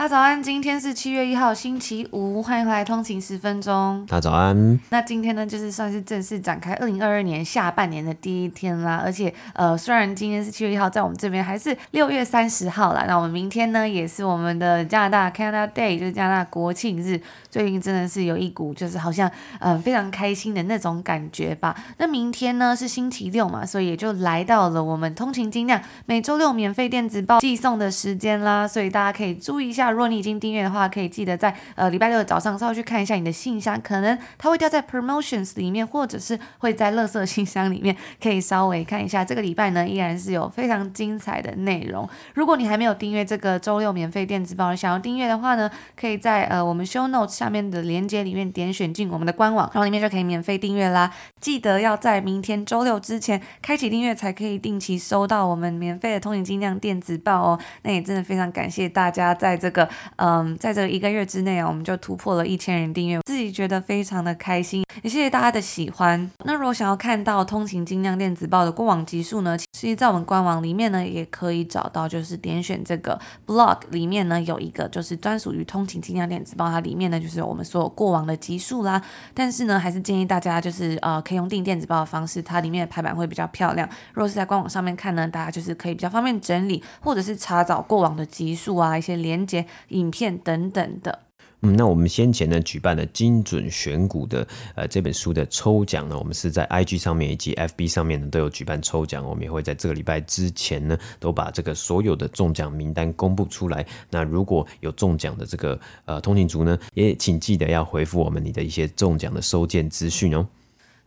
大家早安，今天是七月一号，星期五，欢迎回来通勤十分钟。大家早安。那今天呢，就是算是正式展开二零二二年下半年的第一天啦。而且，呃，虽然今天是七月一号，在我们这边还是六月三十号啦。那我们明天呢，也是我们的加拿大 Canada Day，就是加拿大国庆日。最近真的是有一股就是好像嗯、呃、非常开心的那种感觉吧。那明天呢是星期六嘛，所以也就来到了我们通勤精酿每周六免费电子报寄送的时间啦。所以大家可以注意一下。如果你已经订阅的话，可以记得在呃礼拜六的早上稍微去看一下你的信箱，可能它会掉在 promotions 里面，或者是会在垃圾信箱里面，可以稍微看一下。这个礼拜呢，依然是有非常精彩的内容。如果你还没有订阅这个周六免费电子报，想要订阅的话呢，可以在呃我们 show notes 下面的链接里面点选进我们的官网，然后里面就可以免费订阅啦。记得要在明天周六之前开启订阅，才可以定期收到我们免费的通勤精酿电子报哦。那也真的非常感谢大家在这个。嗯，在这一个月之内啊，我们就突破了一千人订阅，自己觉得非常的开心，也谢谢大家的喜欢。那如果想要看到通勤精酿电子报的过往集数呢，其实在我们官网里面呢也可以找到，就是点选这个 blog 里面呢有一个就是专属于通勤精酿电子报，它里面呢就是我们所有过往的集数啦。但是呢，还是建议大家就是呃可以用订电子报的方式，它里面的排版会比较漂亮。如果是在官网上面看呢，大家就是可以比较方便整理，或者是查找过往的集数啊，一些连影。片等等的，嗯，那我们先前呢举办了精准选股的呃这本书的抽奖呢，我们是在 IG 上面以及 FB 上面呢都有举办抽奖，我们也会在这个礼拜之前呢都把这个所有的中奖名单公布出来。那如果有中奖的这个呃通勤族呢，也请记得要回复我们你的一些中奖的收件资讯哦。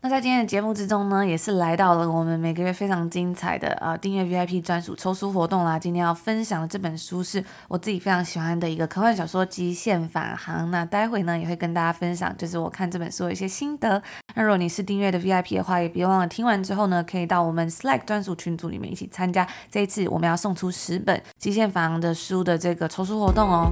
那在今天的节目之中呢，也是来到了我们每个月非常精彩的呃订阅 VIP 专属抽书活动啦。今天要分享的这本书是我自己非常喜欢的一个科幻小说《极限返航》。那待会呢也会跟大家分享，就是我看这本书的一些心得。那如果你是订阅的 VIP 的话，也别忘了听完之后呢，可以到我们 Slack 专属群组里面一起参加这一次我们要送出十本《极限返航》的书的这个抽书活动哦。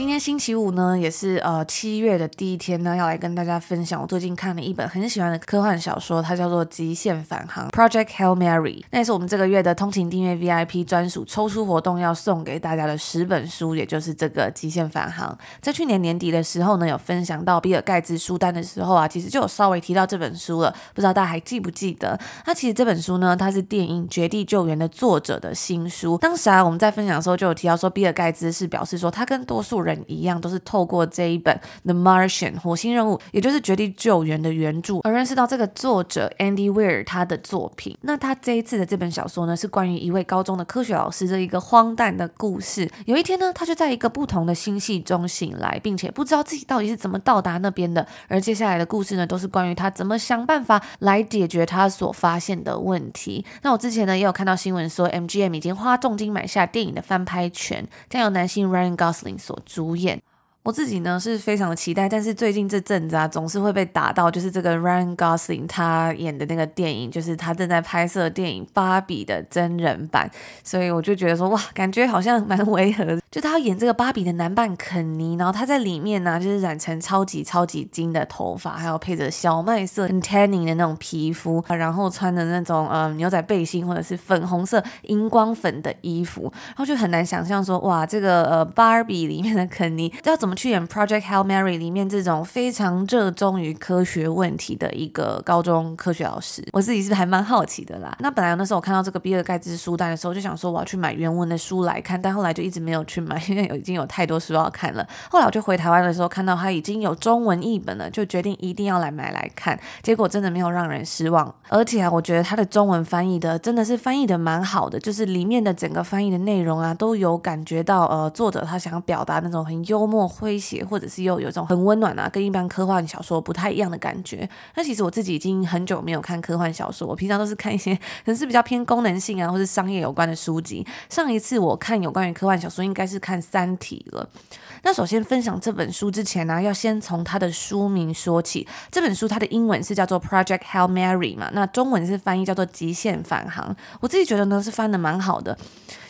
今天星期五呢，也是呃七月的第一天呢，要来跟大家分享我最近看了一本很喜欢的科幻小说，它叫做《极限返航》（Project Hail Mary）。那也是我们这个月的通勤订阅 VIP 专属抽书活动要送给大家的十本书，也就是这个《极限返航》。在去年年底的时候呢，有分享到比尔盖茨书单的时候啊，其实就有稍微提到这本书了，不知道大家还记不记得？那其实这本书呢，它是电影《绝地救援》的作者的新书。当时啊，我们在分享的时候就有提到说，比尔盖茨是表示说，他跟多数人。一样都是透过这一本《The Martian》火星任务，也就是《绝地救援》的原著而认识到这个作者 Andy Weir 他的作品。那他这一次的这本小说呢，是关于一位高中的科学老师的一个荒诞的故事。有一天呢，他就在一个不同的星系中醒来，并且不知道自己到底是怎么到达那边的。而接下来的故事呢，都是关于他怎么想办法来解决他所发现的问题。那我之前呢，也有看到新闻说，MGM 已经花重金买下电影的翻拍权，将由男星 Ryan Gosling 所主主演。我自己呢是非常的期待，但是最近这阵子啊，总是会被打到，就是这个 Ryan Gosling 他演的那个电影，就是他正在拍摄电影《芭比》的真人版，所以我就觉得说，哇，感觉好像蛮违和的。就他要演这个芭比的男扮肯尼，然后他在里面呢、就是染成超级超级金的头发，还有配着小麦色 tanning 的那种皮肤，然后穿的那种呃牛仔背心或者是粉红色荧光粉的衣服，然后就很难想象说，哇，这个呃芭比里面的肯尼要怎么。我们去演《Project Hail Mary》里面这种非常热衷于科学问题的一个高中科学老师，我自己是还蛮好奇的啦。那本来那时候我看到这个比尔盖茨书单的时候，就想说我要去买原文的书来看，但后来就一直没有去买，因为已经有太多书要看了。后来我就回台湾的时候看到他已经有中文译本了，就决定一定要来买来看。结果真的没有让人失望，而且啊，我觉得他的中文翻译的真的是翻译的蛮好的，就是里面的整个翻译的内容啊，都有感觉到呃作者他想要表达那种很幽默。诙谐，或者是又有一种很温暖啊，跟一般科幻小说不太一样的感觉。那其实我自己已经很久没有看科幻小说，我平常都是看一些可能是比较偏功能性啊，或是商业有关的书籍。上一次我看有关于科幻小说，应该是看《三体》了。那首先分享这本书之前呢、要先从它的书名说起。这本书它的英文是叫做《Project Hail Mary》嘛，那中文是翻译叫做《极限返航》。我自己觉得呢是翻得蛮好的。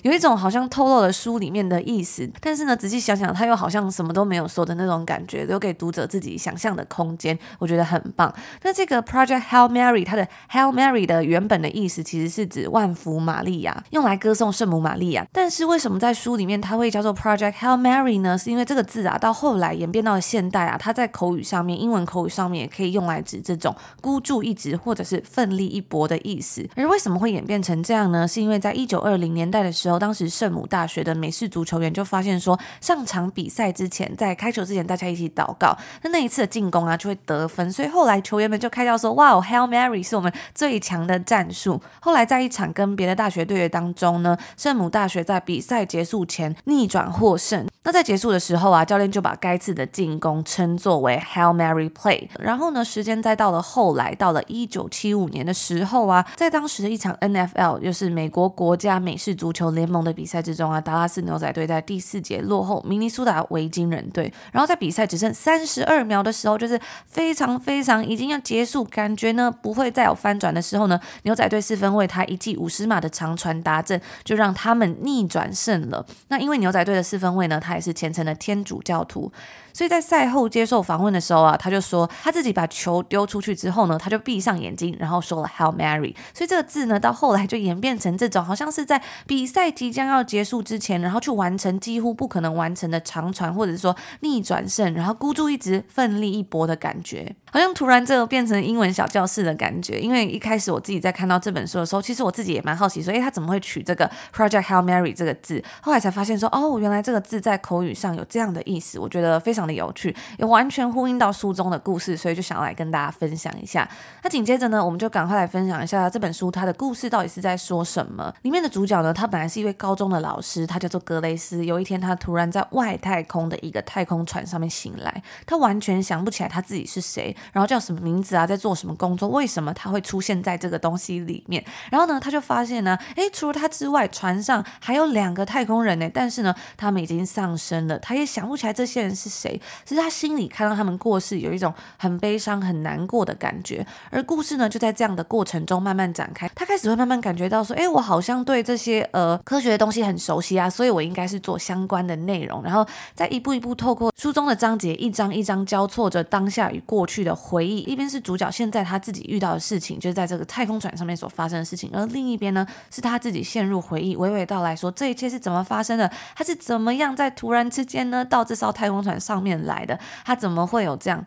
有一种好像透露了书里面的意思，但是呢，仔细想想，他又好像什么都都没有说的那种感觉，留给读者自己想象的空间，我觉得很棒。那这个 Project Hail Mary，它的 Hail Mary 的原本的意思其实是指万福玛利亚，用来歌颂圣母玛利亚。但是为什么在书里面它会叫做 Project Hail Mary 呢？是因为这个字啊，到后来演变到了现代啊，它在口语上面，英文口语上面也可以用来指这种孤注一掷或者是奋力一搏的意思。而为什么会演变成这样呢？是因为在一九二零年代的时候。当时圣母大学的美式足球员就发现说，上场比赛之前，在开球之前，大家一起祷告，那那一次的进攻啊就会得分，所以后来球员们就开窍说，哇哦，Hail Mary 是我们最强的战术。后来在一场跟别的大学对决当中呢，圣母大学在比赛结束前逆转获胜。那在结束的时候啊，教练就把该次的进攻称作为 Hail Mary Play。然后呢，时间再到了后来，到了一九七五年的时候啊，在当时的一场 NFL，就是美国国家美式足球联盟的比赛之中啊，达拉斯牛仔队在第四节落后明尼苏达维京人对。然后在比赛只剩三十二秒的时候，就是非常非常已经要结束，感觉呢不会再有翻转的时候呢，牛仔队四分卫他一记五十码的长传达阵，就让他们逆转胜了。那因为牛仔队的四分卫呢，他也是虔诚的天主教徒。所以在赛后接受访问的时候啊，他就说他自己把球丢出去之后呢，他就闭上眼睛，然后说了 Hail Mary。所以这个字呢，到后来就演变成这种好像是在比赛即将要结束之前，然后去完成几乎不可能完成的长传，或者是说逆转胜，然后孤注一掷、奋力一搏的感觉。好像突然这个变成英文小教室的感觉。因为一开始我自己在看到这本书的时候，其实我自己也蛮好奇说，诶，他怎么会取这个 Project Hail Mary 这个字？后来才发现说，哦，原来这个字在口语上有这样的意思。我觉得非常常的有趣，也完全呼应到书中的故事，所以就想要来跟大家分享一下。那紧接着呢，我们就赶快来分享一下这本书它的故事到底是在说什么。里面的主角呢，他本来是一位高中的老师，他叫做格雷斯。有一天，他突然在外太空的一个太空船上面醒来，他完全想不起来他自己是谁。然后叫什么名字啊？在做什么工作？为什么他会出现在这个东西里面？然后呢，他就发现呢，诶，除了他之外，船上还有两个太空人呢。但是呢，他们已经丧生了，他也想不起来这些人是谁。只是他心里看到他们过世，有一种很悲伤、很难过的感觉。而故事呢，就在这样的过程中慢慢展开。他开始会慢慢感觉到说，哎，我好像对这些呃科学的东西很熟悉啊，所以我应该是做相关的内容。然后再一步一步透过书中的章节，一张一张交错着当下与过去的回忆。一边是主角现在他自己遇到的事情，就是在这个太空船上面所发生的事情，而另一边呢，是他自己陷入回忆，娓娓道来说这一切是怎么发生的，他是怎么样在突然之间呢到这艘太空船上面来的，他怎么会有这样。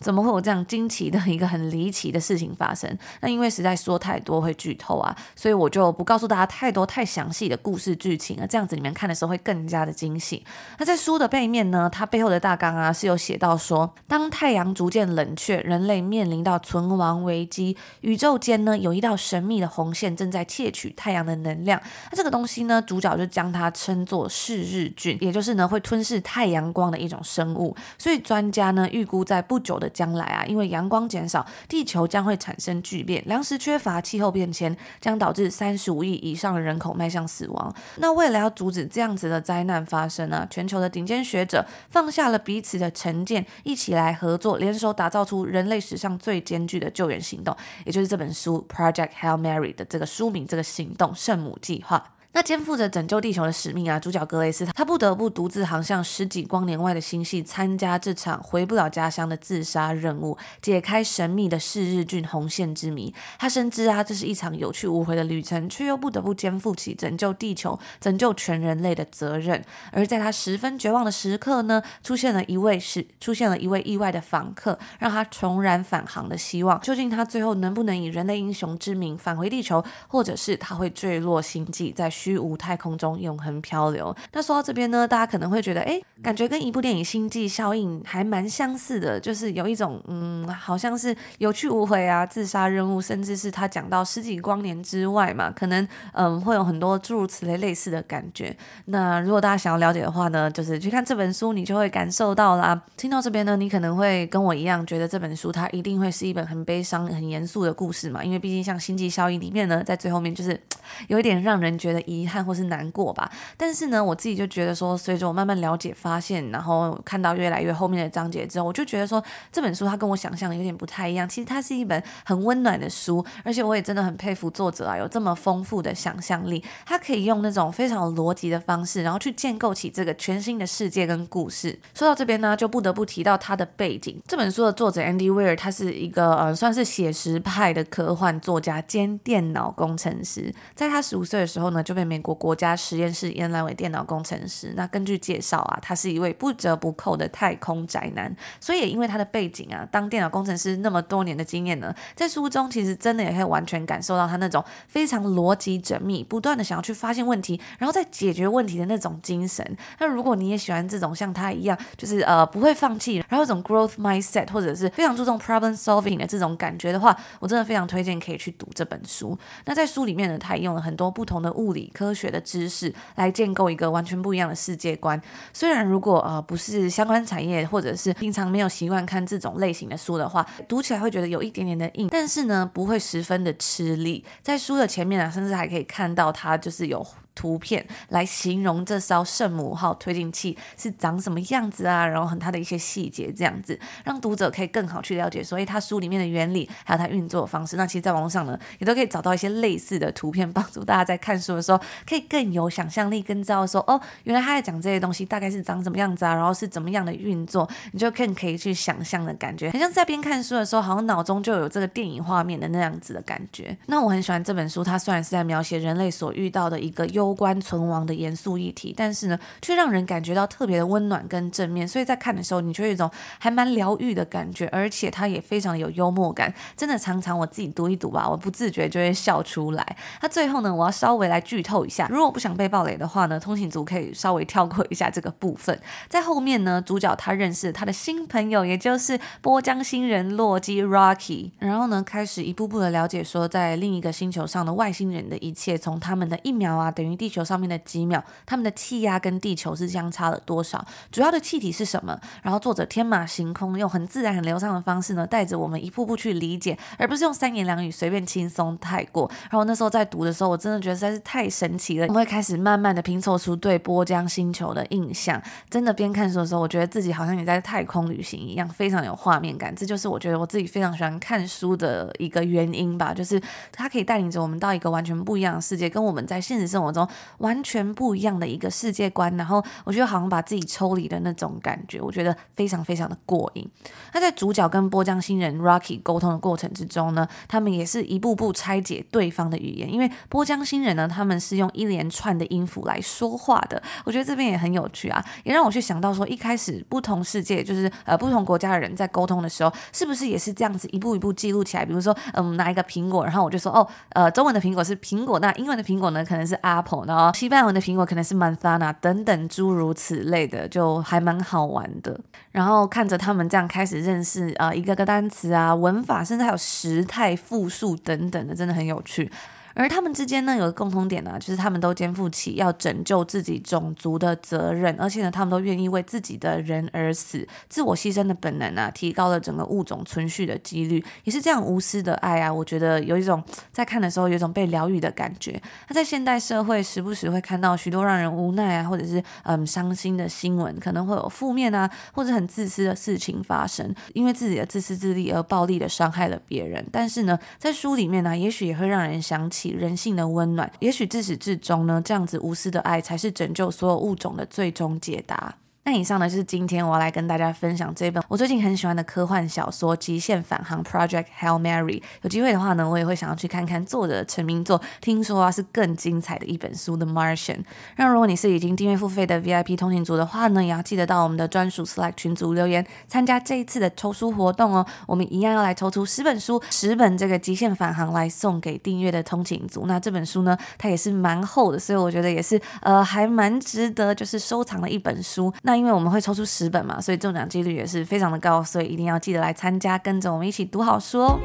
怎么会有这样惊奇的一个很离奇的事情发生？那因为实在说太多会剧透啊，所以我就不告诉大家太多太详细的故事剧情了。这样子你们看的时候会更加的惊喜。那在书的背面呢，它背后的大纲啊是有写到说，当太阳逐渐冷却，人类面临到存亡危机，宇宙间呢有一道神秘的红线正在窃取太阳的能量。那这个东西呢，主角就将它称作噬日菌，也就是呢会吞噬太阳光的一种生物。所以专家呢预估在不久的的将来啊，因为阳光减少，地球将会产生巨变，粮食缺乏，气候变迁将导致三十五亿以上的人口迈向死亡。那为了要阻止这样子的灾难发生呢、全球的顶尖学者放下了彼此的成见，一起来合作，联手打造出人类史上最艰巨的救援行动，也就是这本书《Project Hail Mary》的这个书名，这个行动圣母计划。那肩负着拯救地球的使命啊，主角格雷斯他不得不独自航向十几光年外的星系，参加这场回不了家乡的自杀任务，解开神秘的视日菌红线之谜。他深知啊，这是一场有去无回的旅程，却又不得不肩负起拯救地球、拯救全人类的责任。而在他十分绝望的时刻呢，出现了一位是出现了一位意外的访客，让他重燃返航的希望。究竟他最后能不能以人类英雄之名返回地球，或者是他会坠落星际，在虚无太空中永恒漂流。那说到这边呢，大家可能会觉得，哎，感觉跟一部电影《星际效应》还蛮相似的，就是有一种，嗯，好像是有去无回啊，自杀任务，甚至是他讲到十几光年之外嘛，可能，嗯，会有很多诸如此类类似的感觉。那如果大家想要了解的话呢，就是去看这本书，你就会感受到啦。听到这边呢，你可能会跟我一样，觉得这本书它一定会是一本很悲伤、很严肃的故事嘛，因为毕竟像《星际效应》里面呢，在最后面就是 有一点让人觉得遗憾或。是难过吧，但是呢，我自己就觉得说，随着我慢慢了解、发现，然后看到越来越后面的章节之后，我就觉得说，这本书它跟我想象的有点不太一样。其实它是一本很温暖的书，而且我也真的很佩服作者啊，有这么丰富的想象力，他可以用那种非常有逻辑的方式，然后去建构起这个全新的世界跟故事。说到这边呢，就不得不提到他的背景。这本书的作者 Andy Weir，他是一个呃，算是写实派的科幻作家兼电脑工程师。在他十五岁的时候呢，就被美国。国家实验室延揽为电脑工程师。那根据介绍啊，他是一位不折不扣的太空宅男。所以也因为他的背景啊，当电脑工程师那么多年的经验呢，在书中其实真的也可以完全感受到他那种非常逻辑缜密、不断的想要去发现问题，然后再解决问题的那种精神。那如果你也喜欢这种像他一样，就是呃不会放弃，然后一种 growth mindset 或者是非常注重 problem solving 的这种感觉的话，我真的非常推荐可以去读这本书。那在书里面呢，他也用了很多不同的物理科学的知识来建构一个完全不一样的世界观。虽然如果呃不是相关产业，或者是平常没有习惯看这种类型的书的话，读起来会觉得有一点点的硬，但是呢不会十分的吃力。在书的前面啊，甚至还可以看到它就是有。图片来形容这艘圣母号推进器是长什么样子啊，然后很它的一些细节这样子，让读者可以更好去了解，所以它书里面的原理还有它运作的方式。那其实，在网络上呢，也都可以找到一些类似的图片，帮助大家在看书的时候可以更有想象力，更知道说哦，原来他在讲这些东西大概是长什么样子啊，然后是怎么样的运作，你就更可以去想象的感觉，很像在边看书的时候，好像脑中就有这个电影画面的那样子的感觉。那我很喜欢这本书，它虽然是在描写人类所遇到的一个优攸关存亡的严肃议题，但是呢，却让人感觉到特别的温暖跟正面，所以在看的时候，你就有一种还蛮疗愈的感觉，而且它也非常的有幽默感，真的常常我自己读一读吧，我不自觉就会笑出来。那最后呢，我要稍微来剧透一下，如果不想被暴雷的话呢，通勤族可以稍微跳过一下这个部分。在后面呢，主角他认识他的新朋友，也就是波江星人洛基 Rocky，然后呢，开始一步步的了解说，在另一个星球上的外星人的一切，从他们的一秒啊，等于地球上。面的几秒，他们的气压跟地球是相差了多少？主要的气体是什么？然后作者天马行空，用很自然、很流畅的方式呢，带着我们一步步去理解，而不是用三言两语随便轻松带过。然后那时候在读的时候，我真的觉得实在是太神奇了。我们会开始慢慢的拼凑出对波江星球的印象。真的边看书的时候，我觉得自己好像也在太空旅行一样，非常有画面感。这就是我觉得我自己非常喜欢看书的一个原因吧，就是它可以带领着我们到一个完全不一样的世界，跟我们在现实生活中。完全不一样的一个世界观，然后我觉得好像把自己抽离的那种感觉，我觉得非常非常的过瘾。那在主角跟波江星人 Rocky 沟通的过程之中呢，他们也是一步步拆解对方的语言，因为波江星人呢，他们是用一连串的音符来说话的。我觉得这边也很有趣啊，也让我去想到说，一开始不同世界就是呃不同国家的人在沟通的时候，是不是也是这样子一步一步记录起来？比如说，嗯，拿一个苹果，然后我就说，哦，呃，中文的苹果是苹果，那英文的苹果呢，可能是 Apple，然后。西班牙文的苹果可能是 manzana 等等诸如此类的，就还蛮好玩的。然后看着他们这样开始认识啊、一个个单词啊，文法，甚至还有时态、复数等等的，真的很有趣。而他们之间呢，有个共同点呢、就是他们都肩负起要拯救自己种族的责任，而且呢，他们都愿意为自己的人而死，自我牺牲的本能啊，提高了整个物种存续的几率，也是这样无私的爱啊，我觉得有一种在看的时候有一种被疗愈的感觉。那在现代社会，时不时会看到许多让人无奈啊，或者是嗯伤心的新闻，可能会有负面啊，或者很自私的事情发生，因为自己的自私自利而暴力的伤害了别人。但是呢，在书里面呢、也许也会让人想起人性的温暖，也许自始至终呢，这样子无私的爱才是拯救所有物种的最终解答。那以上呢，就是今天我要来跟大家分享这本我最近很喜欢的科幻小说《极限返航 Project Hail Mary》。有机会的话呢，我也会想要去看看作者的成名作，听说啊是更精彩的一本书《The Martian》。那如果你是已经订阅付费的 VIP 通勤族的话呢，也要记得到我们的专属 Slack 群组留言，参加这一次的抽书活动哦。我们一样要来抽出十本书，十本这个《极限返航》来送给订阅的通勤族。那这本书呢，它也是蛮厚的，所以我觉得也是呃还蛮值得就是收藏的一本书。那因为我们会抽出十本嘛，所以中奖几率也是非常的高，所以一定要记得来参加，跟着我们一起读好书哦。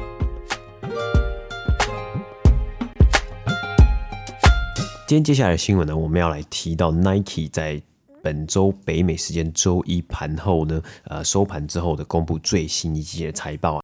今天接下来的新闻呢，我们要来提到 Nike 在本周北美时间周一盘后呢，呃收盘之后的公布最新一季的财报啊。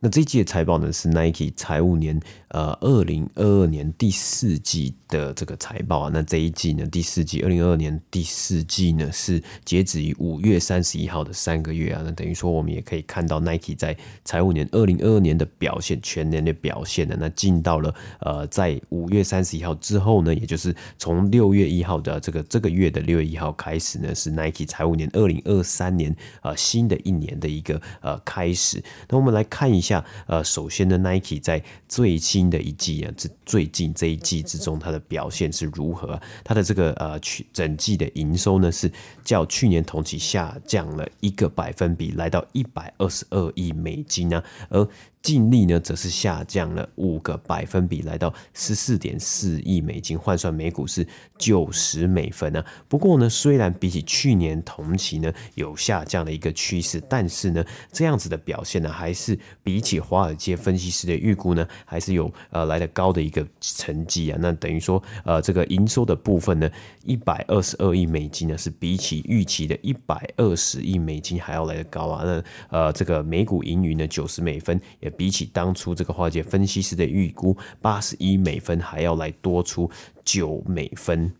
那这一季的财报呢，是 Nike 财务年呃二零二二年第四季。的这个财报啊，那这一季呢，第四季二零二二年第四季呢，是截止于五月三十一号的三个月啊，那等于说我们也可以看到 Nike 在财务年二零二二年的表现，全年的表现呢，那进到了呃在五月三十一号之后呢，也就是从六月一号的这个这个月的六月一号开始呢，是 Nike 财务年二零二三年呃新的一年的一个呃开始。那我们来看一下呃，首先呢，Nike 在最近新的一季啊，这最近这一季之中，它的表现是如何？它的这个呃，去整季的营收呢，是较去年同期下降了一个百分比，来到一百二十二亿美金啊，而。净利呢，则是下降了五个百分比，来到十四点四亿美金，换算每股是九十美分啊。不过呢，虽然比起去年同期呢有下降的一个趋势，但是呢，这样子的表现呢，还是比起华尔街分析师的预估呢，还是有呃来得高的一个成绩啊。那等于说，呃，这个营收的部分呢，一百二十二亿美金呢，是比起预期的一百二十亿美金还要来得高啊。那呃，这个每股盈余呢，九十美分也。比起当初这个华尔街分析师的预估八十一美分，还要来多出九美分。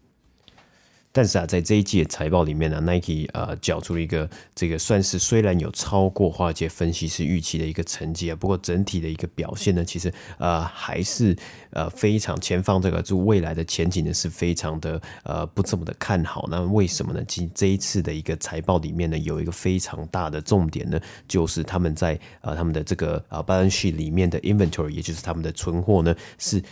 但是啊，在这一季的财报里面呢，Nike 呃缴出了一个这个算是虽然有超过华尔街分析师预期的一个成绩啊，不过整体的一个表现呢，其实呃还是呃非常前方这个就未来的前景呢是非常的呃不这么的看好。那为什么呢？今这一次的一个财报里面呢，有一个非常大的重点呢，就是他们在呃他们的这个呃 balance sheet 里面的 inventory，也就是他们的存货呢是。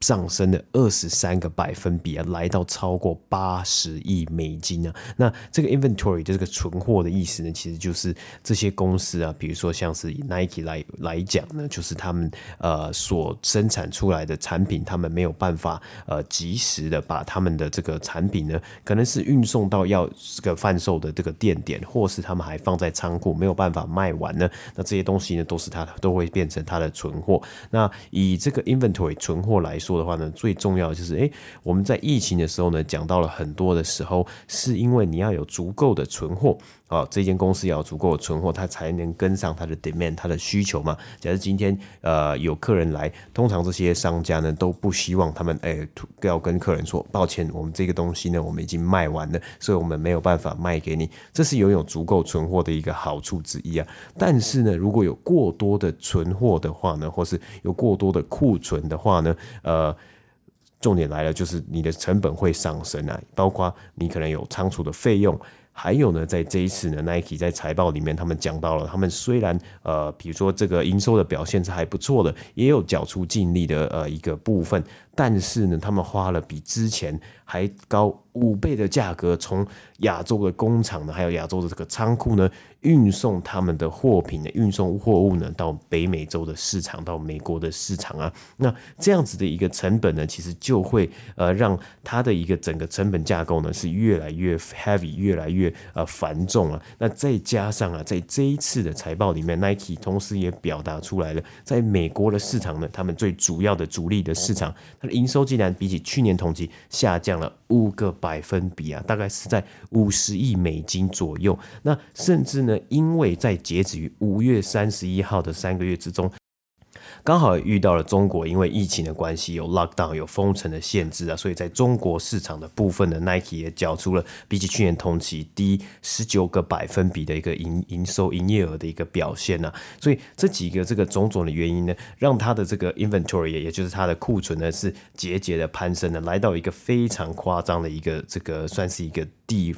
上升了二十三个百分比啊，来到超过八十亿美金啊。那这个 inventory 的这个存货的意思呢，其实就是这些公司啊，比如说像是以 Nike 来来讲呢，就是他们呃所生产出来的产品，他们没有办法呃及时的把他们的这个产品呢，可能是运送到要这个贩售的这个店点，或是他们还放在仓库没有办法卖完呢。那这些东西呢，都是它都会变成它的存货。那以这个 inventory 存货来说。做的话呢，最重要的就是，诶，我们在疫情的时候呢，讲到了很多的时候，是因为你要有足够的存货。哦，这间公司要足够的存货，它才能跟上它的 demand，它的需求嘛。假如今天呃有客人来，通常这些商家呢都不希望他们哎要跟客人说，抱歉，我们这个东西呢我们已经卖完了，所以我们没有办法卖给你。这是拥有足够存货的一个好处之一啊。但是呢，如果有过多的存货的话呢，或是有过多的库存的话呢，呃，重点来了，就是你的成本会上升啊，包括你可能有仓储的费用。还有呢，在这一次呢，Nike 在财报里面，他们讲到了，他们虽然呃，比如说这个营收的表现是还不错的，也有缴出净利的呃一个部分，但是呢，他们花了比之前还高五倍的价格，从亚洲的工厂呢，还有亚洲的这个仓库呢，运送他们的货品呢，运送货物呢，到北美洲的市场，到美国的市场啊，那这样子的一个成本呢，其实就会呃，让它的一个整个成本架构呢，是越来越 heavy，越来越呃繁重啊。那再加上啊，在这一次的财报里面，Nike 同时也表达出来了，在美国的市场呢，他们最主要的主力的市场，营收竟然比起去年同期下降了五个百分比啊，大概是在五十亿美金左右。那甚至呢，因为在截止于五月三十一号的三个月之中。刚好遇到了中国，因为疫情的关系有 lockdown 有封城的限制啊，所以在中国市场的部分呢，Nike 也缴出了比起去年同期低十九个百分比的一个营营收营业额的一个表现呢、啊。所以这几个这个种种的原因呢，让它的这个 inventory 也就是它的库存呢是节节的攀升的，来到一个非常夸张的一个这个算是一个地。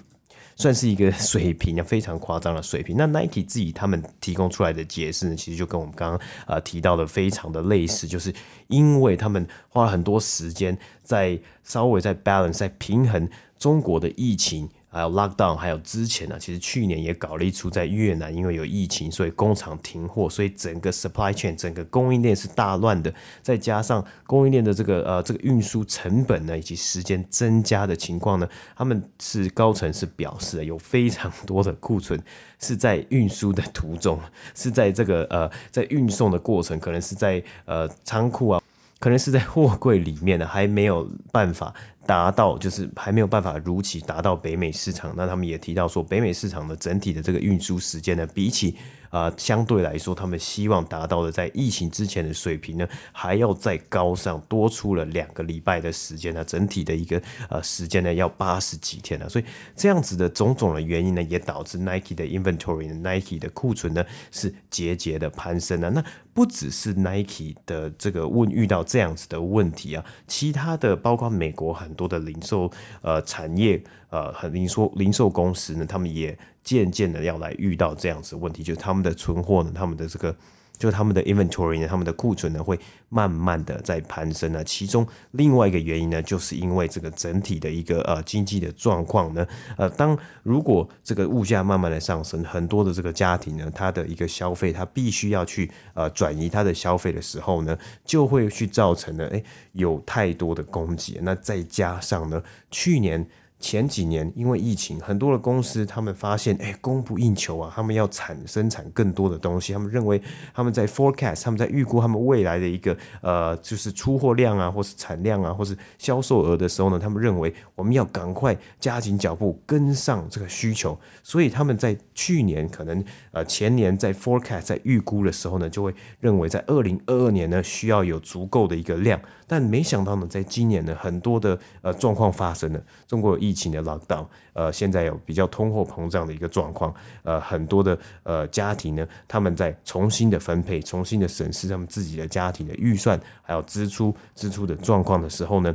算是一个水平啊，非常夸张的水平。那 Nike 自己他们提供出来的解释呢，其实就跟我们刚刚呃提到的非常的类似，就是因为他们花了很多时间在稍微在 balance 在平衡中国的疫情。还有 lockdown，还有之前呢，其实去年也搞了一出，在越南因为有疫情，所以工厂停货，所以整个 supply chain 整个供应链是大乱的。再加上供应链的这个呃这个运输成本呢，以及时间增加的情况呢，他们是高层是表示有非常多的库存是在运输的途中，是在这个呃在运送的过程，可能是在呃仓库啊，可能是在货柜里面呢，还没有办法。达到就是还没有办法如期达到北美市场，那他们也提到说，北美市场的整体的这个运输时间呢，比起啊、相对来说，他们希望达到的在疫情之前的水平呢，还要再高上多出了两个礼拜的时间呢，整体的一个呃时间呢要八十几天了，所以这样子的种种的原因呢，也导致 Nike 的 inventory，Nike 的库存呢是节节的攀升啊，那不只是 Nike 的这个问遇到这样子的问题啊，其他的包括美国很。多的零售呃产业呃很零售零售公司呢，他们也渐渐的要来遇到这样子的问题，就是他们的存货呢，他们的这个。就他们的 inventory 呢，他们的库存呢会慢慢的在攀升呢。其中另外一个原因呢，就是因为这个整体的一个呃经济的状况呢，呃，当如果这个物价慢慢的上升，很多的这个家庭呢，他的一个消费，他必须要去呃转移他的消费的时候呢，就会去造成了诶有太多的供给。那再加上呢，去年。前几年因为疫情，很多的公司他们发现，哎，供不应求啊，他们要产生产更多的东西。他们认为他们在 forecast，他们在预估他们未来的一个呃，就是出货量啊，或是产量啊，或是销售额的时候呢，他们认为我们要赶快加紧脚步跟上这个需求。所以他们在去年可能呃前年在 forecast 在预估的时候呢，就会认为在二零二二年呢需要有足够的一个量。但没想到呢，在今年呢，很多的呃状况发生了。中国有疫情的 lockdown，呃，现在有比较通货膨胀的一个状况，呃，很多的呃家庭呢，他们在重新的分配、重新的审视他们自己的家庭的预算还有支出支出的状况的时候呢。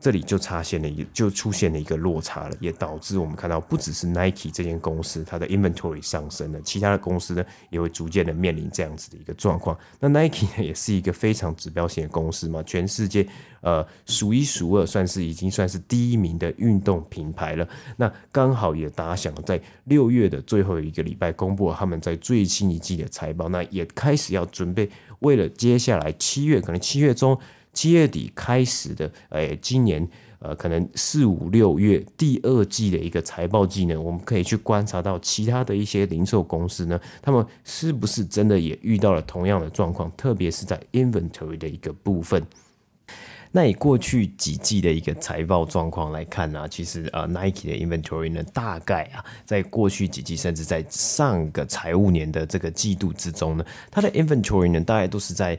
这里就差现了一就出现了一个落差了，也导致我们看到不只是 Nike 这间公司它的 inventory 上升了，其他的公司呢也会逐渐的面临这样子的一个状况。那 Nike 呢也是一个非常指标性的公司嘛，全世界呃数一数二，算是已经算是第一名的运动品牌了。那刚好也打响在六月的最后一个礼拜公布了他们在最新一季的财报，那也开始要准备为了接下来七月可能七月中。七月底开始的，诶，今年呃，可能四五六月第二季的一个财报季呢，我们可以去观察到其他的一些零售公司呢，他们是不是真的也遇到了同样的状况，特别是在 inventory 的一个部分。那以过去几季的一个财报状况来看呢，其实呃，Nike 的 inventory 呢，大概啊，在过去几季，甚至在上个财务年的这个季度之中呢，它的 inventory 呢，大概都是在。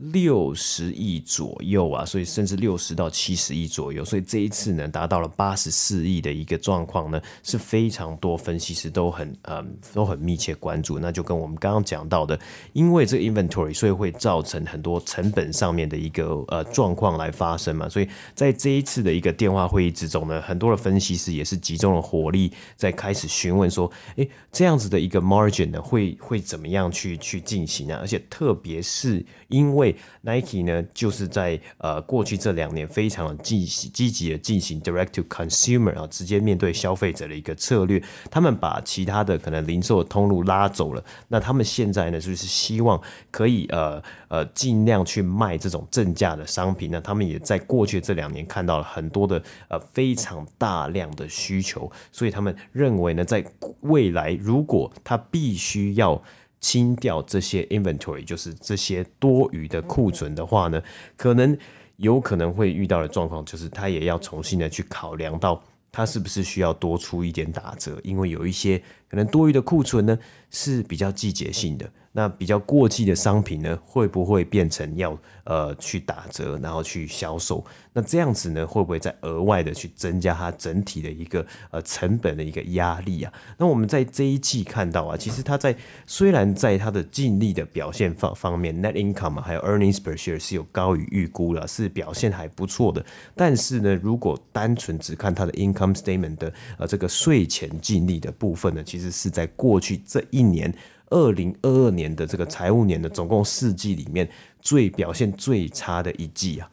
六十亿左右啊，所以甚至六十到七十亿左右，所以这一次呢，达到了八十四亿的一个状况呢，是非常多分析师都很嗯都很密切关注。那就跟我们刚刚讲到的，因为这 inventory，所以会造成很多成本上面的一个呃状况来发生嘛。所以在这一次的一个电话会议之中呢，很多的分析师也是集中了火力在开始询问说，诶，这样子的一个 margin 呢，会会怎么样去去进行啊？而且特别是因为 Nike 呢，就是在呃过去这两年非常积积极的进行 direct to consumer 啊，直接面对消费者的一个策略。他们把其他的可能零售的通路拉走了，那他们现在呢，就是希望可以呃呃尽量去卖这种正价的商品。那他们也在过去这两年看到了很多的呃非常大量的需求，所以他们认为呢，在未来如果他必须要清掉这些 inventory，就是这些多余的库存的话呢，可能有可能会遇到的状况，就是他也要重新的去考量到。他是不是需要多出一点打折？因为有一些可能多余的库存呢，是比较季节性的。那比较过季的商品呢，会不会变成要呃去打折，然后去销售？那这样子呢，会不会再额外的去增加它整体的一个呃成本的一个压力啊？那我们在这一季看到啊，其实它在虽然在它的净利的表现方方面，net income 还有 earnings per share 是有高于预估了，是表现还不错的。但是呢，如果单纯只看它的 income statement 的呃这个税前净利的部分呢，其实是在过去这一年。二零二二年的这个财务年的总共四季里面，最表现最差的一季啊。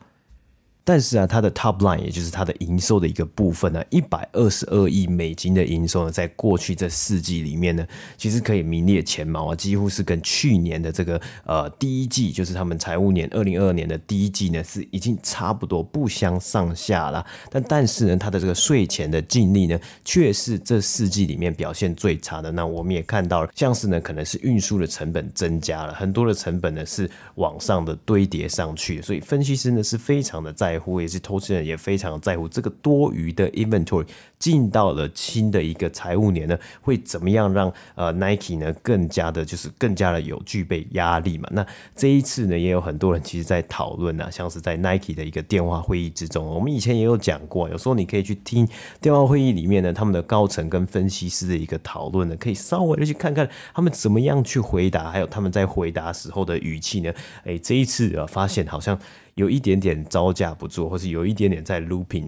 但是啊，它的 top line 也就是它的营收的一个部分呢，一百二十二亿美金的营收呢，在过去这四季里面呢，其实可以名列前茅啊，几乎是跟去年的这个呃第一季，就是他们财务年二零二二年的第一季呢，是已经差不多不相上下了。但但是呢，它的这个税前的净利呢，却是这四季里面表现最差的。那我们也看到了，像是呢，可能是运输的成本增加了很多的成本呢，是往上的堆叠上去，所以分析师呢是非常的在。也是投资人也非常在乎这个多余的 inventory 进到了新的一个财务年呢，会怎么样让呃 Nike 呢更加的，就是更加的有具备压力嘛？那这一次呢，也有很多人其实在讨论啊，像是在 Nike 的一个电话会议之中，我们以前也有讲过，有时候你可以去听电话会议里面呢，他们的高层跟分析师的一个讨论呢，可以稍微的去看看他们怎么样去回答，还有他们在回答时候的语气呢。哎，这一次啊，发现好像。有一点点招架不住，或是有一点点在 looping。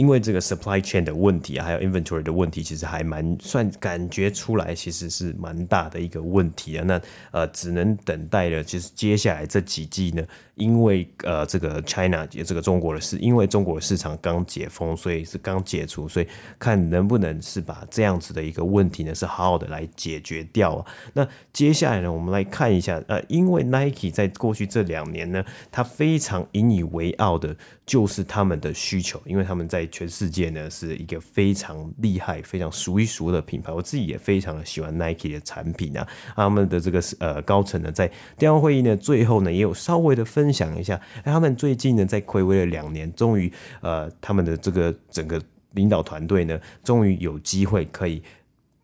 因为这个 supply chain 的问题啊，还有 inventory 的问题，其实还蛮算感觉出来，其实是蛮大的一个问题啊。那呃，只能等待了，其实接下来这几季呢，因为呃这个 China 这个中国的市，因为中国市场刚解封，所以是刚解除，所以看能不能是把这样子的一个问题呢，是好好的来解决掉啊。那接下来呢，我们来看一下，呃，因为 Nike 在过去这两年呢，它非常引以为傲的就是他们的需求，因为他们在全世界呢是一个非常厉害、非常数一数的品牌。我自己也非常的喜欢 Nike 的产品啊。他们的这个呃高层呢，在电话会议呢最后呢，也有稍微的分享一下，他们最近呢在亏违了两年，终于呃他们的这个整个领导团队呢，终于有机会可以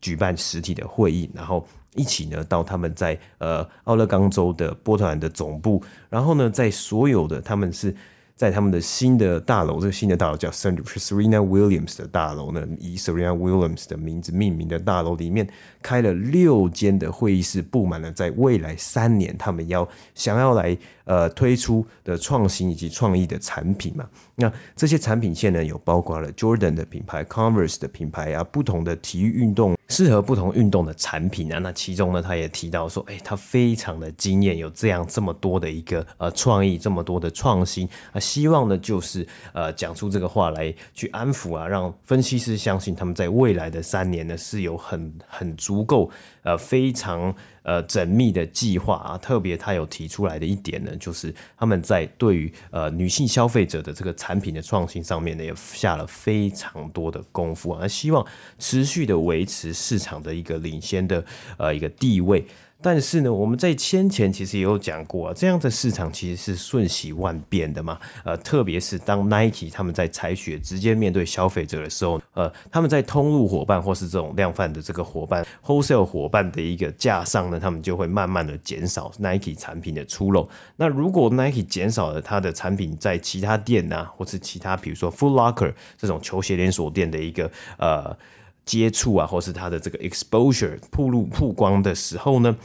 举办实体的会议，然后一起呢到他们在呃奥勒冈州的波特兰的总部，然后呢在所有的他们是。在他们的新的大楼，这个新的大楼叫 Serena Williams 的大楼呢，以 Serena Williams 的名字命名的大楼里面，开了六间的会议室，布满了在未来三年他们要想要来呃推出的创新以及创意的产品嘛。那这些产品线呢，有包括了 Jordan 的品牌、Converse 的品牌啊，不同的体育运动。适合不同运动的产品啊，那其中呢，他也提到说，哎，他非常的惊艳，有这样这么多的一个呃创意，这么多的创新啊，希望呢就是呃讲出这个话来去安抚啊，让分析师相信他们在未来的三年呢是有很很足够呃非常。呃，缜密的计划啊，特别他有提出来的一点呢，就是他们在对于呃女性消费者的这个产品的创新上面呢，也下了非常多的功夫啊，希望持续的维持市场的一个领先的呃一个地位。但是呢，我们在先前其实也有讲过啊，这样的市场其实是瞬息万变的嘛。呃，特别是当 Nike 他们在采取直接面对消费者的时候，呃，他们在通路伙伴或是这种量贩的这个伙伴 wholesale 伙伴的一个架上呢，他们就会慢慢的减少 Nike 产品的出漏。那如果 Nike 减少了它的产品在其他店啊，或是其他比如说 Foot Locker 这种球鞋连锁店的一个呃。接触啊，或是它的这个 exposure 曝露曝光的时候呢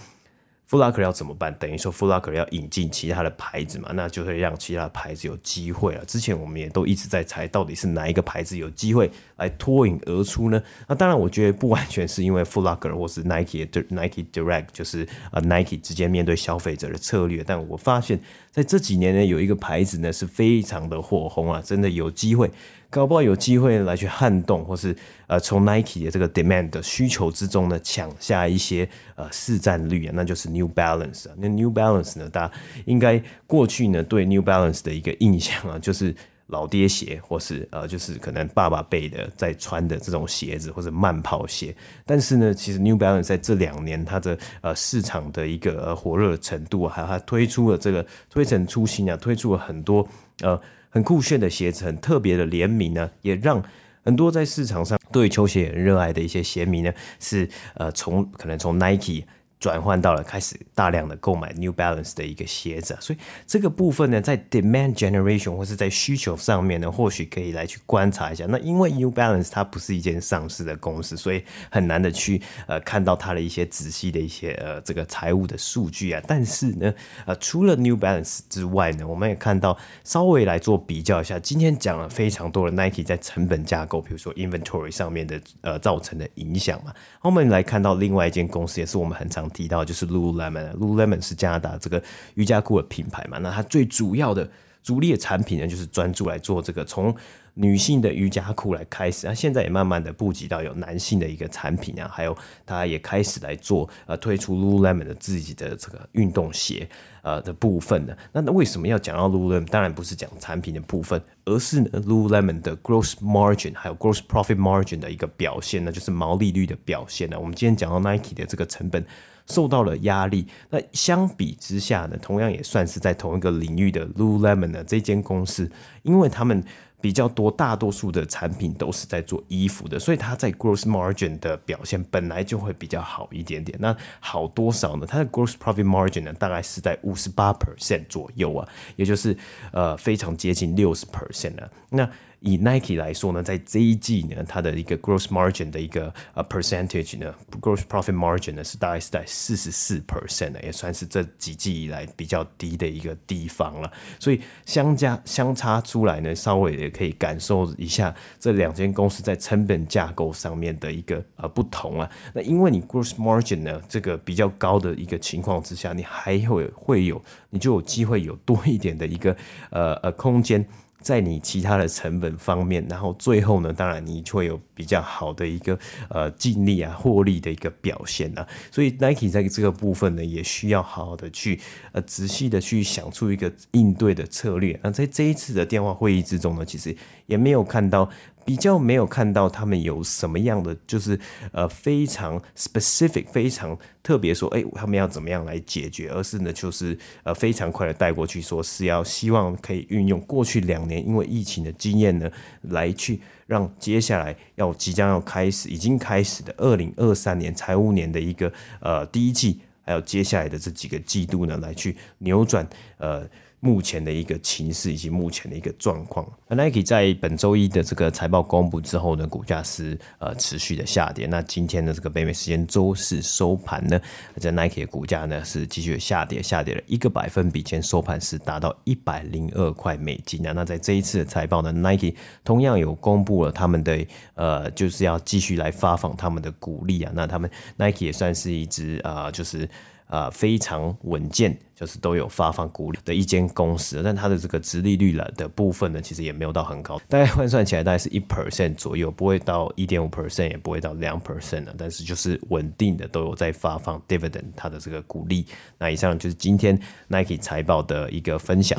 ，Foot Locker 要怎么办？等于说 Foot Locker 要引进其他的牌子嘛，那就会让其他的牌子有机会了。之前我们也都一直在猜，到底是哪一个牌子有机会来脱颖而出呢？那当然，我觉得不完全是因为 Foot Locker 或是 Nike 的 Nike Direct，就是呃 Nike 直接面对消费者的策略。但我发现在这几年呢，有一个牌子呢是非常的火红啊，真的有机会。搞不好有机会来去撼动，或是呃从 Nike 的这个 demand 的需求之中呢抢下一些呃市占率啊，那就是 New Balance 啊。那 New Balance 呢，大家应该过去呢对 New Balance 的一个印象啊，就是老爹鞋，或是呃就是可能爸爸辈的在穿的这种鞋子，或者慢跑鞋。但是呢，其实 New Balance 在这两年它的呃市场的一个火热程度，还有它推出了这个推陈出新啊，推出了很多呃。很酷炫的鞋子，很特别的联名呢，也让很多在市场上对球鞋很热爱的一些鞋迷呢，是呃从可能从 Nike。转换到了开始大量的购买 New Balance 的一个鞋子，所以这个部分呢，在 demand generation 或是在需求上面呢，或许可以来去观察一下。那因为 New Balance 它不是一间上市的公司，所以很难的去呃看到它的一些仔细的一些呃这个财务的数据啊。但是呢，呃除了 New Balance 之外呢，我们也看到稍微来做比较一下，今天讲了非常多的 Nike 在成本架构，比如说 inventory 上面的呃造成的影响嘛。我们来看到另外一间公司，也是我们很常提到，就是 Lululemon，Lululemon 是加拿大这个瑜伽裤的品牌嘛，那它最主要的主力的产品呢，就是专注来做这个从女性的瑜伽裤来开始，那现在也慢慢的布局到有男性的一个产品啊，还有它也开始来做呃推出 Lululemon 的自己的这个运动鞋呃的部分呢。那那为什么要讲到 Lululemon？当然不是讲产品的部分，而是 Lululemon 的 Gross Margin 还有 Gross Profit Margin 的一个表现呢，就是毛利率的表现呢。我们今天讲到 Nike 的这个成本受到了压力，那相比之下呢，同样也算是在同一个领域的 Lululemon 呢这间公司，因为他们。比较多，大多数的产品都是在做衣服的，所以它在 gross margin 的表现本来就会比较好一点点。那好多少呢？它的 gross profit margin 呢，大概是在五十八 percent 左右啊，也就是呃非常接近六十 percent 了。那以 Nike 来说呢，在这一季呢，它的一个 gross margin 的一个呃 percentage 呢，gross profit margin 呢是大概是在四十四 percent 的，也算是这几季以来比较低的一个地方了。所以相加相差出来呢，稍微也可以感受一下这两间公司在成本架构上面的一个呃不同啊。那因为你 gross margin 呢这个比较高的一个情况之下，你还会会有你就有机会有多一点的一个呃呃空间。在你其他的成本方面，然后最后呢，当然你就会有比较好的一个呃净利啊、获利的一个表现啊。所以 Nike 在这个部分呢，也需要好好的去呃仔细的去想出一个应对的策略。那在这一次的电话会议之中呢，其实也没有看到。比较没有看到他们有什么样的，就是呃非常 specific、非常特别说，哎，他们要怎么样来解决，而是呢，就是呃非常快的带过去，说是要希望可以运用过去两年因为疫情的经验呢，来去让接下来要即将要开始、已经开始的二零二三年财务年的一个呃第一季，还有接下来的这几个季度呢，来去扭转呃。目前的一个情势以及目前的一个状况，Nike 在本周一的这个财报公布之后呢，股价是呃持续的下跌。那今天的这个北美时间周四收盘呢，在 Nike 的股价呢是继续下跌，下跌了一个百分比，前收盘是达到一百零二块美金啊。那在这一次的财报呢，Nike 同样有公布了他们的呃，就是要继续来发放他们的股利啊。那他们 Nike 也算是一支啊、就是。啊、非常稳健，就是都有发放股利的一间公司，但它的这个殖利率了的部分呢，其实也没有到很高，大概换算起来大概是一 percent 左右，不会到一点五 percent，也不会到两 percent 的，但是就是稳定的都有在发放 dividend 它的这个股利。那以上就是今天 Nike 财报的一个分享。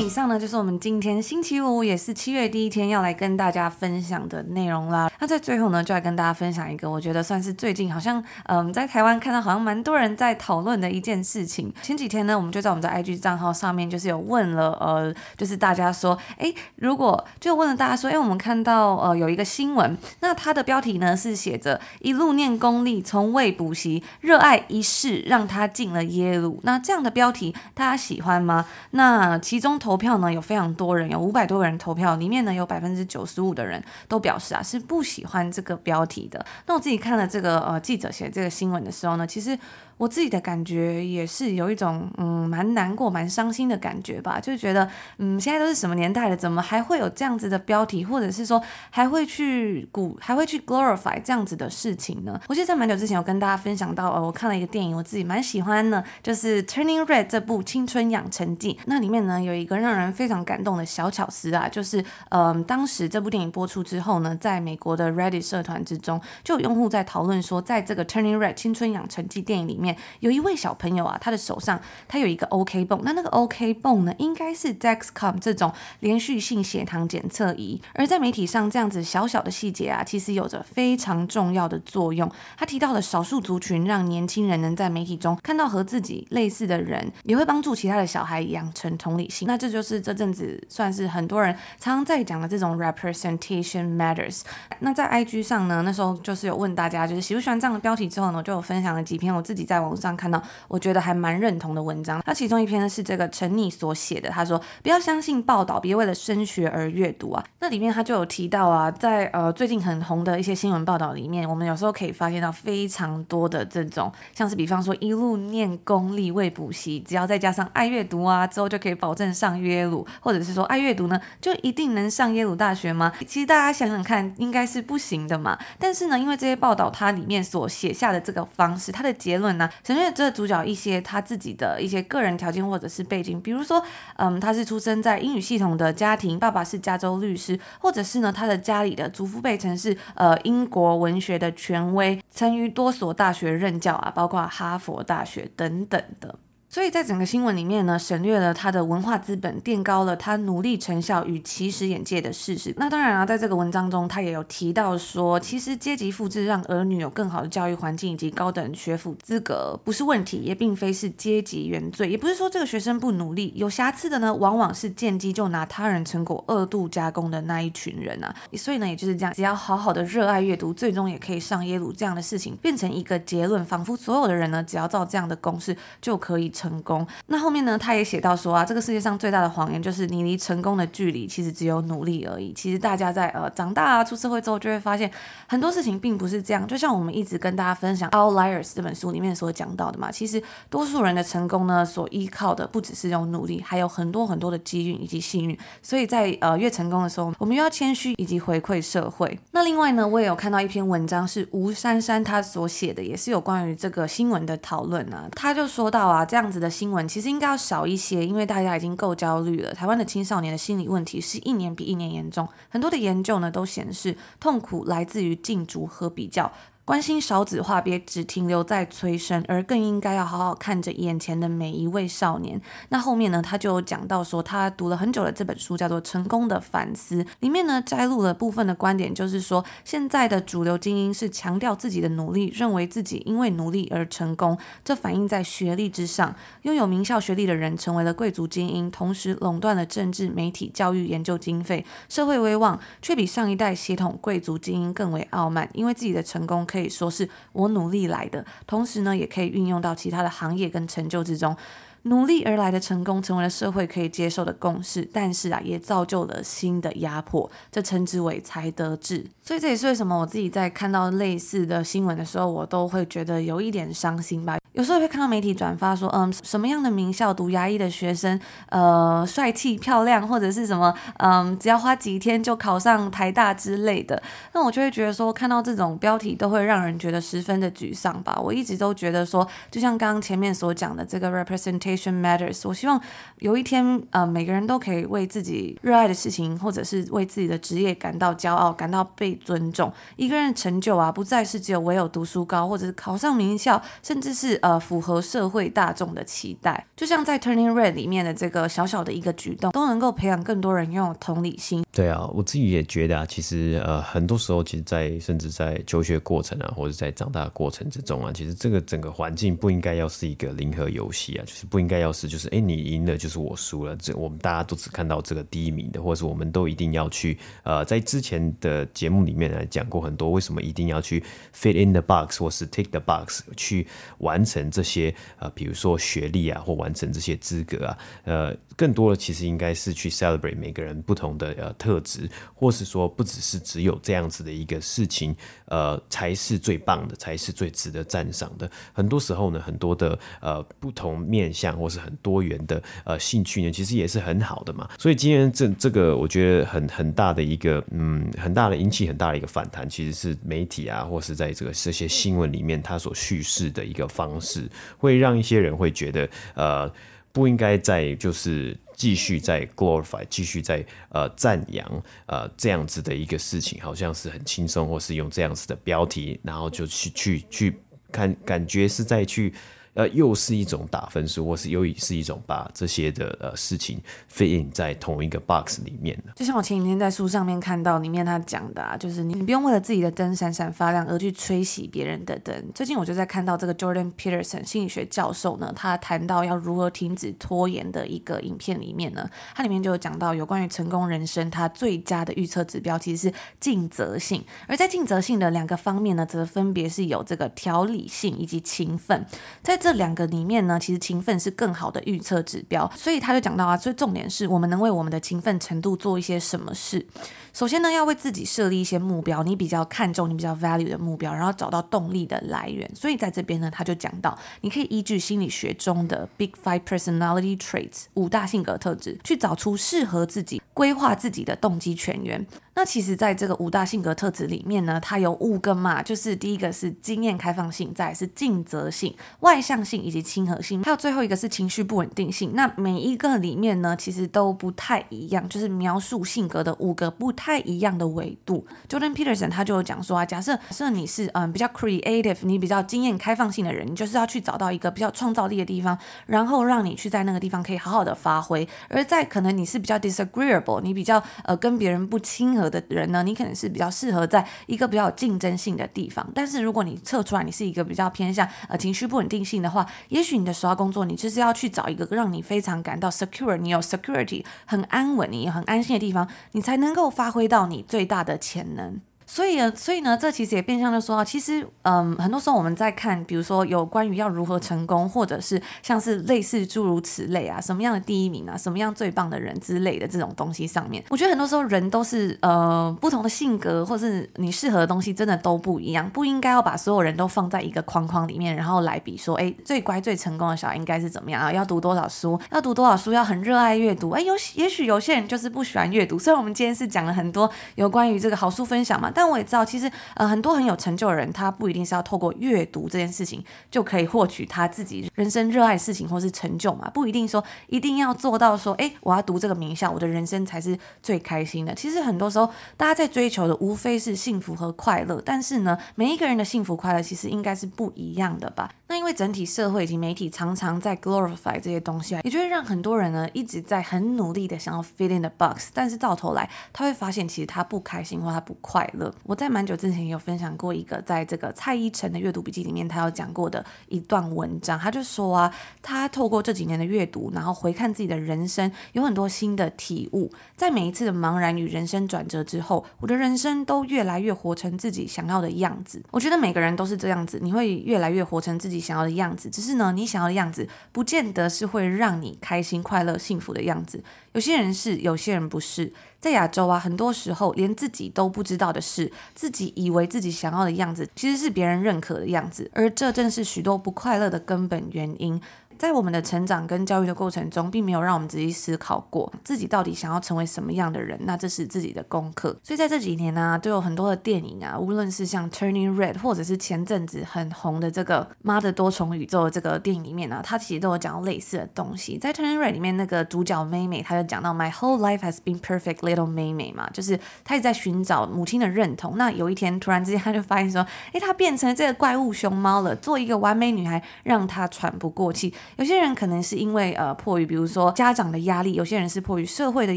以上呢，就是我们今天星期五，也是七月第一天要来跟大家分享的内容啦。那在最后呢，就来跟大家分享一个我觉得算是最近好像嗯，在台湾看到好像蛮多人在讨论的一件事情。前几天呢，我们就在我们的 IG 账号上面，就是有问了呃，就是大家说，哎，如果就问了大家说，哎，我们看到呃有一个新闻，那它的标题呢是写着一路念公立，从未补习，热爱一世让他进了耶鲁。那这样的标题大家喜欢吗？那其中同。投票呢，有非常多人，有五百多个人投票，里面呢有百分之九十五的人都表示啊是不喜欢这个标题的。那我自己看了这个呃记者写这个新闻的时候呢，其实。我自己的感觉也是有一种嗯蛮难过、蛮伤心的感觉吧，就觉得嗯现在都是什么年代了，怎么还会有这样子的标题，或者是说还会去鼓、还会去 glorify 这样子的事情呢？我记得在蛮久之前有跟大家分享到，呃，我看了一个电影，我自己蛮喜欢的，就是《Turning Red》这部青春养成记。那里面呢有一个让人非常感动的小巧思啊，就是嗯、当时这部电影播出之后呢，在美国的 Reddit 社团之中，就有用户在讨论说，在这个《Turning Red》青春养成记电影里面。有一位小朋友啊，他的手上他有一个 OK 泵，那那个 OK 泵呢，应该是 Dexcom 这种连续性血糖检测仪。而在媒体上，这样子小小的细节啊，其实有着非常重要的作用。他提到了少数族群，让年轻人能在媒体中看到和自己类似的人，也会帮助其他的小孩养成同理心。那这就是这阵子算是很多人常常在讲的这种 representation matters。那在 IG 上呢，那时候就是有问大家，就是喜不喜欢这样的标题之后呢，我就有分享了几篇我自己在在网上看到，我觉得还蛮认同的文章。那其中一篇呢是这个陈妮所写的，他说不要相信报道，别为了升学而阅读啊。那里面他就有提到啊，在呃最近很红的一些新闻报道里面，我们有时候可以发现到非常多的这种，像是比方说一路念公立未补习，只要再加上爱阅读啊，之后就可以保证上耶鲁，或者是说爱阅读呢就一定能上耶鲁大学吗？其实大家想想看，应该是不行的嘛。但是呢，因为这些报道它里面所写下的这个方式，它的结论呢，省略这主角一些他自己的一些个人条件或者是背景，比如说，嗯，他是出生在英语系统的家庭，爸爸是加州律师，或者是呢，他的家里的祖父辈曾是呃英国文学的权威，曾于多所大学任教啊，包括哈佛大学等等的。所以在整个新闻里面呢，省略了他的文化资本，垫高了他努力成效与起始眼界的事实。那当然啊，在这个文章中，他也有提到说，其实阶级复制让儿女有更好的教育环境以及高等学府资格不是问题，也并非是阶级原罪，也不是说这个学生不努力，有瑕疵的呢，往往是见机就拿他人成果二度加工的那一群人啊。所以呢，也就是这样，只要好好的热爱阅读，最终也可以上耶鲁这样的事情，变成一个结论，仿佛所有的人呢，只要照这样的公式就可以。成成功。那后面呢，他也写到说啊，这个世界上最大的谎言就是你离成功的距离其实只有努力而已。其实大家在呃长大啊出社会之后，就会发现很多事情并不是这样。就像我们一直跟大家分享《Outliers》这本书里面所讲到的嘛，其实多数人的成功呢，所依靠的不只是用努力，还有很多很多的机遇以及幸运。所以在呃越成功的时候，我们又要谦虚以及回馈社会。那另外呢，我也有看到一篇文章是吴珊珊她所写的，也是有关于这个新闻的讨论啊。她就说到啊，这样。样子的新闻其实应该要少一些，因为大家已经够焦虑了。台湾的青少年的心理问题是一年比一年严重，很多的研究呢都显示，痛苦来自于禁足和比较。关心少子化，别只停留在催生，而更应该要好好看着眼前的每一位少年。那后面呢，他就讲到说，他读了很久的这本书叫做《成功的反思》，里面呢摘录了部分的观点，就是说现在的主流精英是强调自己的努力，认为自己因为努力而成功，这反映在学历之上。拥有名校学历的人成为了贵族精英，同时垄断了政治、媒体、教育、研究经费、社会威望，却比上一代血统贵族精英更为傲慢，因为自己的成功可以。可以说是我努力来的，同时呢，也可以运用到其他的行业跟成就之中。努力而来的成功成为了社会可以接受的共识，但是啊，也造就了新的压迫，这称之为才德制。所以这也是为什么我自己在看到类似的新闻的时候，我都会觉得有一点伤心吧。有时候会看到媒体转发说，嗯，什么样的名校读牙医的学生，呃，帅气漂亮，或者是什么，嗯，只要花几天就考上台大之类的，那我就会觉得说，看到这种标题都会让人觉得十分的沮丧吧。我一直都觉得说，就像刚刚前面所讲的这个 representation matters，我希望有一天，呃，每个人都可以为自己热爱的事情，或者是为自己的职业感到骄傲，感到被尊重。一个人的成就啊，不再是只有唯有读书高，或者是考上名校，甚至是呃，符合社会大众的期待，就像在 Turning Red 里面的这个小小的一个举动，都能够培养更多人拥有同理心。对啊，我自己也觉得啊，其实呃，很多时候，其实在，在甚至在求学过程啊，或者在长大的过程之中啊，其实这个整个环境不应该要是一个零和游戏啊，就是不应该要是就是哎，你赢了就是我输了，这我们大家都只看到这个第一名的，或者是我们都一定要去呃，在之前的节目里面来讲过很多，为什么一定要去 fit in the box 或是 tick the box 去完成。这些呃，比如说学历啊，或完成这些资格啊，呃，更多的其实应该是去 celebrate 每个人不同的呃特质，或是说不只是只有这样子的一个事情，呃，才是最棒的，才是最值得赞赏的。很多时候呢，很多的呃不同面向或是很多元的呃兴趣呢，其实也是很好的嘛。所以今天这这个我觉得很很大的一个嗯很大的引起很大的一个反弹，其实是媒体啊，或是在这个这些新闻里面他所叙事的一个方式。会让一些人会觉得，呃，不应该在就是继续在 glorify，继续在呃赞扬，呃这样子的一个事情，好像是很轻松，或是用这样子的标题，然后就去去去看，感觉是在去呃，又是一种打分数，或是又是一种把这些的呃事情 fit in 在同一个 box 里面的。就像我前几天在书上面看到里面他讲的啊，就是你不用为了自己的灯闪闪发亮而去吹熄别人的灯。最近我就在看到这个 Jordan Peterson 心理学教授呢，他谈到要如何停止拖延的一个影片里面呢，它里面就有讲到有关于成功人生，它最佳的预测指标其实是尽责性，而在尽责性的两个方面呢，则分别是有这个条理性以及勤奋，在这这两个里面呢，其实勤奋是更好的预测指标，所以他就讲到啊，最重点是我们能为我们的勤奋程度做一些什么事。首先呢，要为自己设立一些目标，你比较看重、你比较 value 的目标，然后找到动力的来源。所以在这边呢，他就讲到，你可以依据心理学中的 Big Five Personality Traits 五大性格特质，去找出适合自己、规划自己的动机泉源。那其实，在这个五大性格特质里面呢，它有五个嘛，就是第一个是经验开放性，再是尽责性、外向性以及亲和性，还有最后一个是情绪不稳定性。那每一个里面呢，其实都不太一样，就是描述性格的五个不太太一样的维度。Jordan Peterson 他就有讲说啊，假设假设你是嗯比较 creative，你比较经验开放性的人，你就是要去找到一个比较创造力的地方，然后让你去在那个地方可以好好的发挥。而在可能你是比较 disagreeable，你比较呃跟别人不亲和的人呢，你可能是比较适合在一个比较有竞争性的地方。但是如果你测出来你是一个比较偏向呃情绪不稳定性的话，也许你的首要工作你就是要去找一个让你非常感到 secure，你有 security 很安稳，你很安心的地方，你才能够发发挥到你最大的潜能。所以呢，所以呢，这其实也变相的说啊，其实，嗯，很多时候我们在看，比如说有关于要如何成功，或者是像是类似诸如此类啊，什么样的第一名啊，什么样最棒的人之类的这种东西上面，我觉得很多时候人都是呃不同的性格，或是你适合的东西真的都不一样，不应该要把所有人都放在一个框框里面，然后来比说，哎，最乖最成功的小孩应该是怎么样啊？要读多少书？要读多少书？要很热爱阅读？哎，有也许有些人就是不喜欢阅读。虽然我们今天是讲了很多有关于这个好书分享嘛。但我也知道，其实呃，很多很有成就的人，他不一定是要透过阅读这件事情就可以获取他自己人生热爱事情或是成就嘛，不一定说一定要做到说，哎，我要读这个名校，我的人生才是最开心的。其实很多时候，大家在追求的无非是幸福和快乐，但是呢，每一个人的幸福快乐其实应该是不一样的吧？那因为整体社会以及媒体常常在 glorify 这些东西啊，也就会让很多人呢一直在很努力的想要 fit in the box，但是到头来他会发现其实他不开心或他不快乐。我在。蛮久之前有分享过一个，在这个蔡依晨的阅读笔记里面，他有讲过的一段文章，他就说啊，他透过这几年的阅读，然后回看自己的人生，有很多新的体悟。在每一次的茫然与人生转折之后，我的人生都越来越活成自己想要的样子。我觉得每个人都是这样子，你会越来越活成自己想要的样子。只是呢，你想要的样子，不见得是会让你开心、快乐、幸福的样子。有些人是，有些人不是。在亚洲啊，很多时候连自己都不知道的是，自己以为自己想要的样子，其实是别人认可的样子，而这正是许多不快乐的根本原因。在我们的成长跟教育的过程中，并没有让我们仔细思考过自己到底想要成为什么样的人，那这是自己的功课。所以在这几年呢、都有很多的电影啊，无论是像 Turning Red，或者是前阵子很红的这个妈的多重宇宙这个电影里面呢、啊，它其实都有讲到类似的东西。在 Turning Red 里面，那个主角妹妹，她就讲到 My whole life has been perfect, little 妹妹嘛，就是她一直在寻找母亲的认同。那有一天突然之间，她就发现说，诶，她变成这个怪物熊猫了，做一个完美女孩，让她喘不过气。有些人可能是因为呃迫于比如说家长的压力，有些人是迫于社会的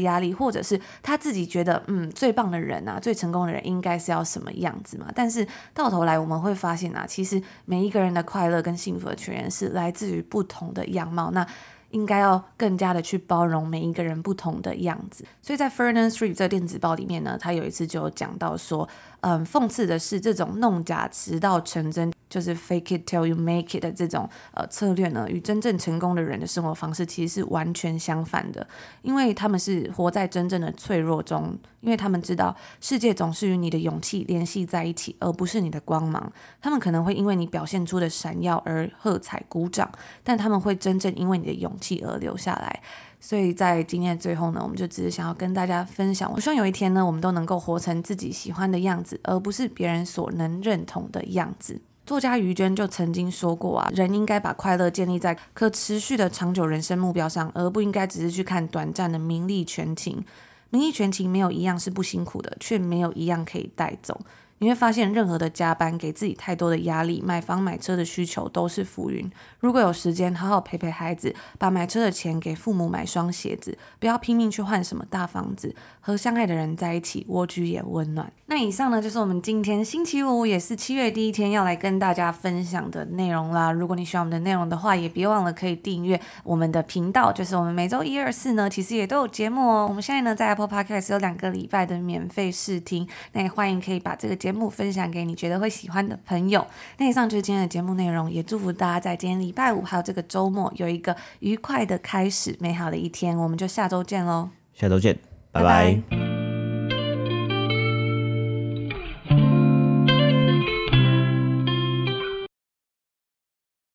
压力，或者是他自己觉得嗯最棒的人啊，最成功的人应该是要什么样子嘛？但是到头来我们会发现啊，其实每一个人的快乐跟幸福的泉源是来自于不同的样貌。那应该要更加的去包容每一个人不同的样子，所以在 Fernand Stries 这电子报里面呢，他有一次就有讲到说，嗯，讽刺的是这种弄假直到成真，就是 fake it till you make it 的这种呃策略呢，与真正成功的人的生活方式其实是完全相反的，因为他们是活在真正的脆弱中，因为他们知道世界总是与你的勇气联系在一起，而不是你的光芒。他们可能会因为你表现出的闪耀而喝彩鼓掌，但他们会真正因为你的勇气而留下来。所以在今天的最后呢，我们就只是想要跟大家分享，我希望有一天呢，我们都能够活成自己喜欢的样子，而不是别人所能认同的样子。作家于娟就曾经说过啊，人应该把快乐建立在可持续的长久人生目标上，而不应该只是去看短暂的名利权情。名利权情没有一样是不辛苦的，却没有一样可以带走。你会发现，任何的加班给自己太多的压力，买房买车的需求都是浮云。如果有时间，好好陪陪孩子，把买车的钱给父母买双鞋子，不要拼命去换什么大房子，和相爱的人在一起，蜗居也温暖。那以上呢，就是我们今天星期五，也是七月第一天要来跟大家分享的内容啦。如果你喜欢我们的内容的话，也别忘了可以订阅我们的频道，就是我们每周一、二、四呢，其实也都有节目哦。我们现在呢，在 Apple Podcast 有两个礼拜的免费试听，那也欢迎可以把这个节。节目分享给你觉得会喜欢的朋友。那以上就是今天的节目内容，也祝福大家在今天礼拜五还有这个周末有一个愉快的开始，美好的一天。我们就下周见喽！下周见，拜拜。拜拜。